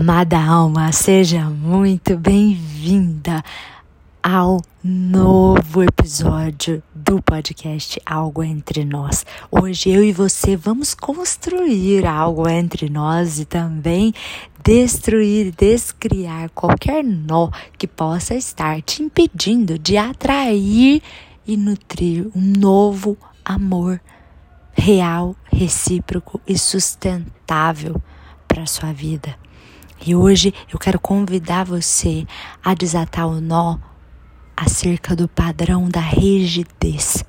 Amada alma, seja muito bem-vinda ao novo episódio do podcast Algo Entre Nós. Hoje eu e você vamos construir algo entre nós e também destruir, descriar qualquer nó que possa estar te impedindo de atrair e nutrir um novo amor real, recíproco e sustentável para sua vida. E hoje eu quero convidar você a desatar o nó acerca do padrão da rigidez.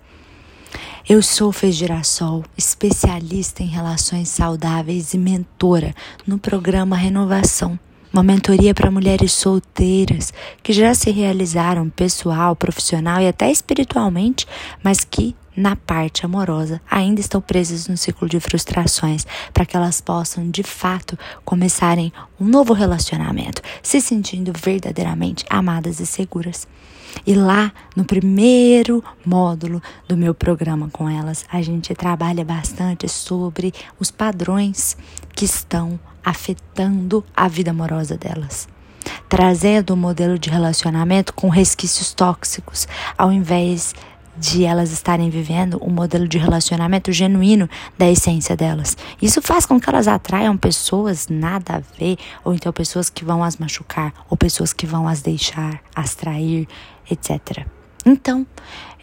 Eu sou Fez Girassol, especialista em relações saudáveis e mentora no programa Renovação, uma mentoria para mulheres solteiras que já se realizaram pessoal, profissional e até espiritualmente, mas que na parte amorosa ainda estão presas no ciclo de frustrações, para que elas possam de fato começarem um novo relacionamento, se sentindo verdadeiramente amadas e seguras. E lá, no primeiro módulo do meu programa com elas, a gente trabalha bastante sobre os padrões que estão afetando a vida amorosa delas trazendo um modelo de relacionamento com resquícios tóxicos, ao invés de elas estarem vivendo um modelo de relacionamento genuíno da essência delas. Isso faz com que elas atraiam pessoas nada a ver, ou então pessoas que vão as machucar, ou pessoas que vão as deixar, as trair, etc. Então,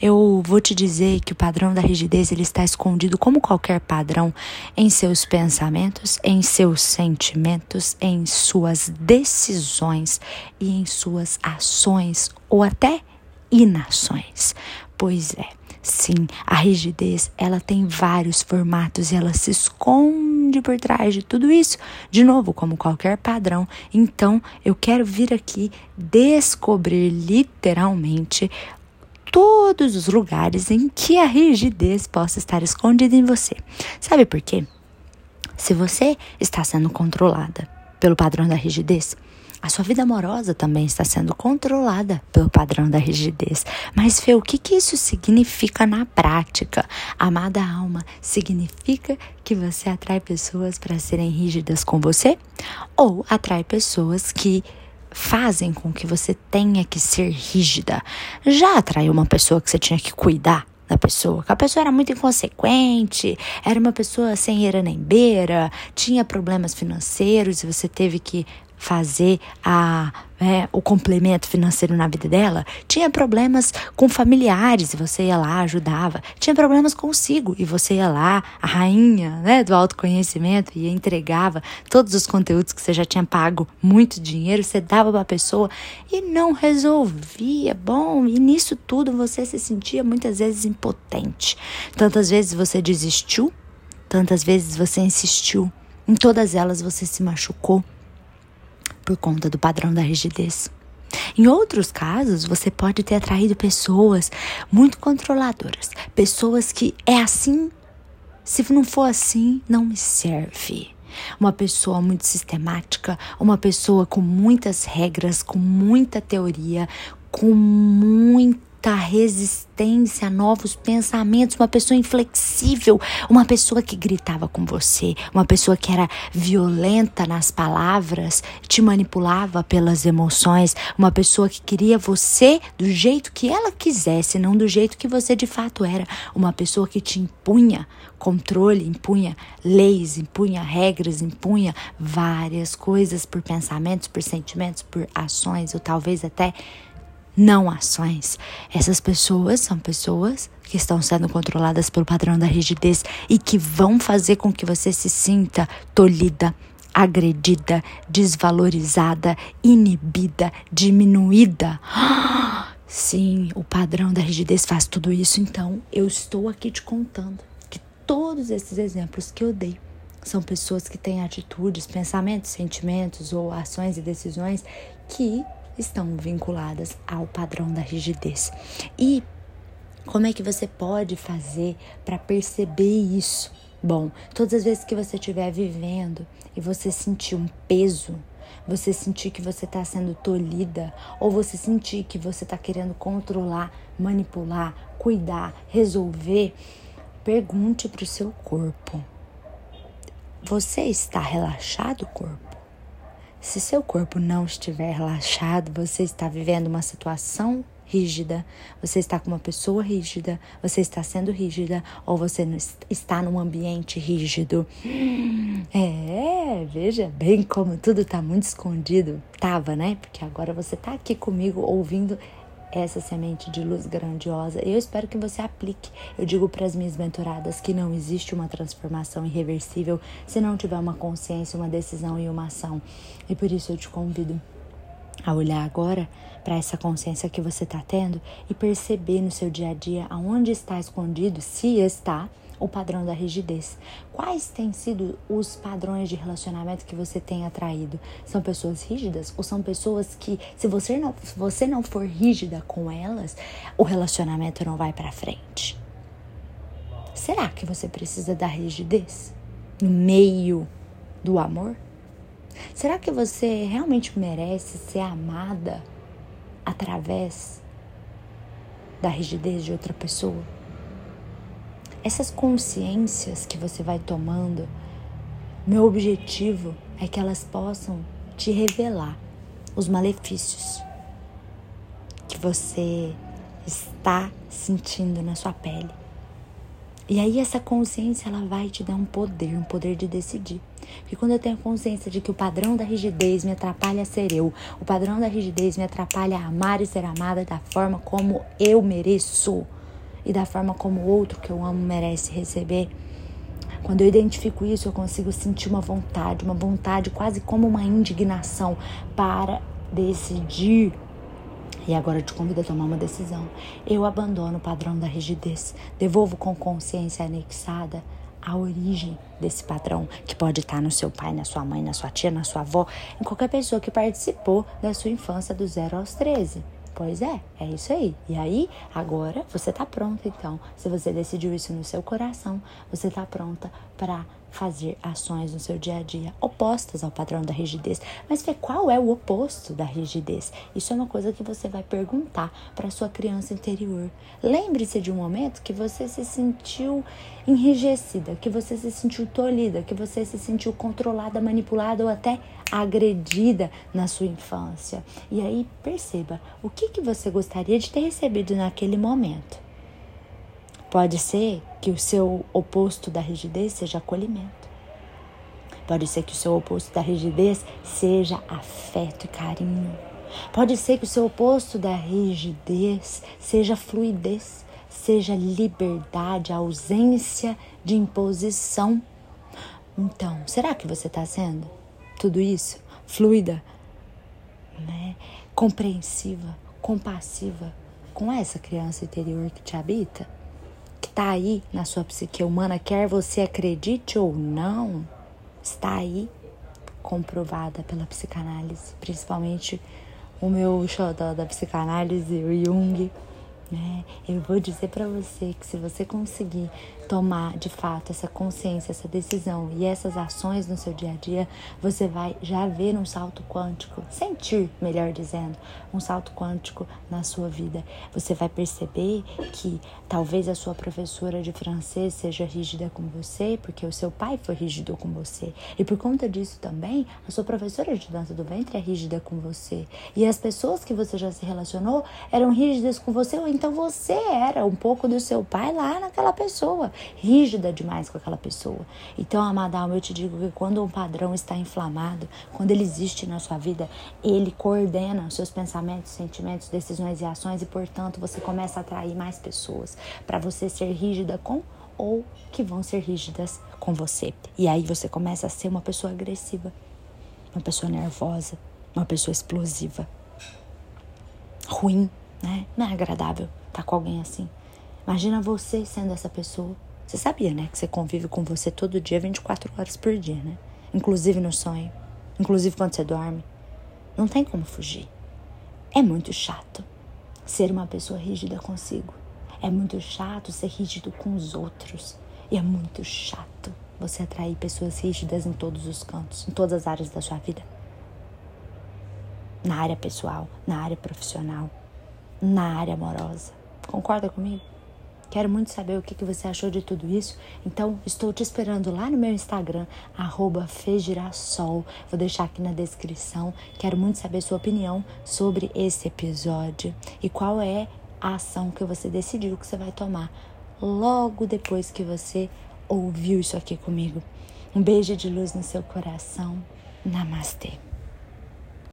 eu vou te dizer que o padrão da rigidez ele está escondido como qualquer padrão em seus pensamentos, em seus sentimentos, em suas decisões e em suas ações ou até inações. Pois é, sim, a rigidez ela tem vários formatos e ela se esconde por trás de tudo isso, de novo, como qualquer padrão. Então, eu quero vir aqui descobrir literalmente todos os lugares em que a rigidez possa estar escondida em você. Sabe por quê? Se você está sendo controlada pelo padrão da rigidez, a sua vida amorosa também está sendo controlada pelo padrão da rigidez. Mas, Fê, o que, que isso significa na prática? Amada alma, significa que você atrai pessoas para serem rígidas com você? Ou atrai pessoas que fazem com que você tenha que ser rígida? Já atraiu uma pessoa que você tinha que cuidar? da pessoa, que a pessoa era muito inconsequente, era uma pessoa sem era nem beira, tinha problemas financeiros e você teve que fazer a, é, o complemento financeiro na vida dela, tinha problemas com familiares e você ia lá, ajudava, tinha problemas consigo e você ia lá, a rainha né, do autoconhecimento, e entregava todos os conteúdos que você já tinha pago muito dinheiro, você dava para a pessoa e não resolvia. Bom, e nisso tudo você se sentia muitas vezes impotente. Tantas vezes você desistiu, tantas vezes você insistiu, em todas elas você se machucou por conta do padrão da rigidez. Em outros casos, você pode ter atraído pessoas muito controladoras, pessoas que é assim, se não for assim, não me serve. Uma pessoa muito sistemática, uma pessoa com muitas regras, com muita teoria, com muito resistência a novos pensamentos, uma pessoa inflexível, uma pessoa que gritava com você, uma pessoa que era violenta nas palavras, te manipulava pelas emoções, uma pessoa que queria você do jeito que ela quisesse, não do jeito que você de fato era, uma pessoa que te impunha controle, impunha leis, impunha regras, impunha várias coisas por pensamentos, por sentimentos, por ações, ou talvez até não ações. Essas pessoas são pessoas que estão sendo controladas pelo padrão da rigidez e que vão fazer com que você se sinta tolhida, agredida, desvalorizada, inibida, diminuída. Sim, o padrão da rigidez faz tudo isso, então eu estou aqui te contando que todos esses exemplos que eu dei são pessoas que têm atitudes, pensamentos, sentimentos ou ações e decisões que estão vinculadas ao padrão da rigidez. E como é que você pode fazer para perceber isso? Bom, todas as vezes que você estiver vivendo e você sentir um peso, você sentir que você está sendo tolhida, ou você sentir que você está querendo controlar, manipular, cuidar, resolver, pergunte para o seu corpo: Você está relaxado, corpo? Se seu corpo não estiver relaxado, você está vivendo uma situação rígida, você está com uma pessoa rígida, você está sendo rígida ou você está num ambiente rígido. É, veja bem como tudo está muito escondido. Tava, né? Porque agora você está aqui comigo ouvindo essa semente de luz grandiosa. Eu espero que você aplique. Eu digo para as minhas mentoradas que não existe uma transformação irreversível se não tiver uma consciência, uma decisão e uma ação. E por isso eu te convido a olhar agora para essa consciência que você está tendo e perceber no seu dia a dia aonde está escondido, se está, o padrão da rigidez. Quais têm sido os padrões de relacionamento que você tem atraído? São pessoas rígidas ou são pessoas que, se você não, se você não for rígida com elas, o relacionamento não vai para frente? Será que você precisa da rigidez no meio do amor? Será que você realmente merece ser amada através da rigidez de outra pessoa? Essas consciências que você vai tomando, meu objetivo é que elas possam te revelar os malefícios que você está sentindo na sua pele. E aí essa consciência ela vai te dar um poder, um poder de decidir. Porque quando eu tenho consciência de que o padrão da rigidez me atrapalha a ser eu, o padrão da rigidez me atrapalha a amar e ser amada da forma como eu mereço e da forma como o outro que eu amo merece receber. Quando eu identifico isso, eu consigo sentir uma vontade, uma vontade quase como uma indignação para decidir e agora eu te convido a tomar uma decisão. Eu abandono o padrão da rigidez, devolvo com consciência anexada a origem desse padrão, que pode estar no seu pai, na sua mãe, na sua tia, na sua avó, em qualquer pessoa que participou da sua infância do 0 aos 13. Pois é, é isso aí. E aí, agora você está pronta, então. Se você decidiu isso no seu coração, você está pronta para fazer ações no seu dia a dia opostas ao padrão da rigidez. Mas ver qual é o oposto da rigidez? Isso é uma coisa que você vai perguntar para sua criança interior. Lembre-se de um momento que você se sentiu enrijecida, que você se sentiu tolhida, que você se sentiu controlada, manipulada ou até agredida na sua infância. E aí perceba o que, que você gostaria de ter recebido naquele momento. Pode ser que o seu oposto da rigidez seja acolhimento. Pode ser que o seu oposto da rigidez seja afeto e carinho. Pode ser que o seu oposto da rigidez seja fluidez, seja liberdade, ausência de imposição. Então, será que você está sendo tudo isso? Fluida, né? compreensiva, compassiva com essa criança interior que te habita? Está aí na sua psique humana, quer você acredite ou não, está aí comprovada pela psicanálise, principalmente o meu xodó da psicanálise, o Jung. Né? Eu vou dizer para você que se você conseguir tomar de fato essa consciência, essa decisão e essas ações no seu dia a dia, você vai já ver um salto quântico, sentir, melhor dizendo, um salto quântico na sua vida. Você vai perceber que talvez a sua professora de francês seja rígida com você, porque o seu pai foi rígido com você. E por conta disso também, a sua professora de dança do ventre é rígida com você. E as pessoas que você já se relacionou eram rígidas com você, ou então você era um pouco do seu pai lá naquela pessoa rígida demais com aquela pessoa. Então, amada alma, eu te digo que quando um padrão está inflamado, quando ele existe na sua vida, ele coordena os seus pensamentos, sentimentos, decisões e ações e, portanto, você começa a atrair mais pessoas para você ser rígida com ou que vão ser rígidas com você. E aí você começa a ser uma pessoa agressiva, uma pessoa nervosa, uma pessoa explosiva. Ruim, né? Não é agradável estar com alguém assim. Imagina você sendo essa pessoa. Você sabia, né? Que você convive com você todo dia, 24 horas por dia, né? Inclusive no sonho. Inclusive quando você dorme. Não tem como fugir. É muito chato ser uma pessoa rígida consigo. É muito chato ser rígido com os outros. E é muito chato você atrair pessoas rígidas em todos os cantos, em todas as áreas da sua vida. Na área pessoal, na área profissional, na área amorosa. Concorda comigo? Quero muito saber o que, você achou de tudo isso. Então, estou te esperando lá no meu Instagram, Fejirassol. Vou deixar aqui na descrição. Quero muito saber sua opinião sobre esse episódio e qual é a ação que você decidiu que você vai tomar logo depois que você ouviu isso aqui comigo. Um beijo de luz no seu coração. Namastê.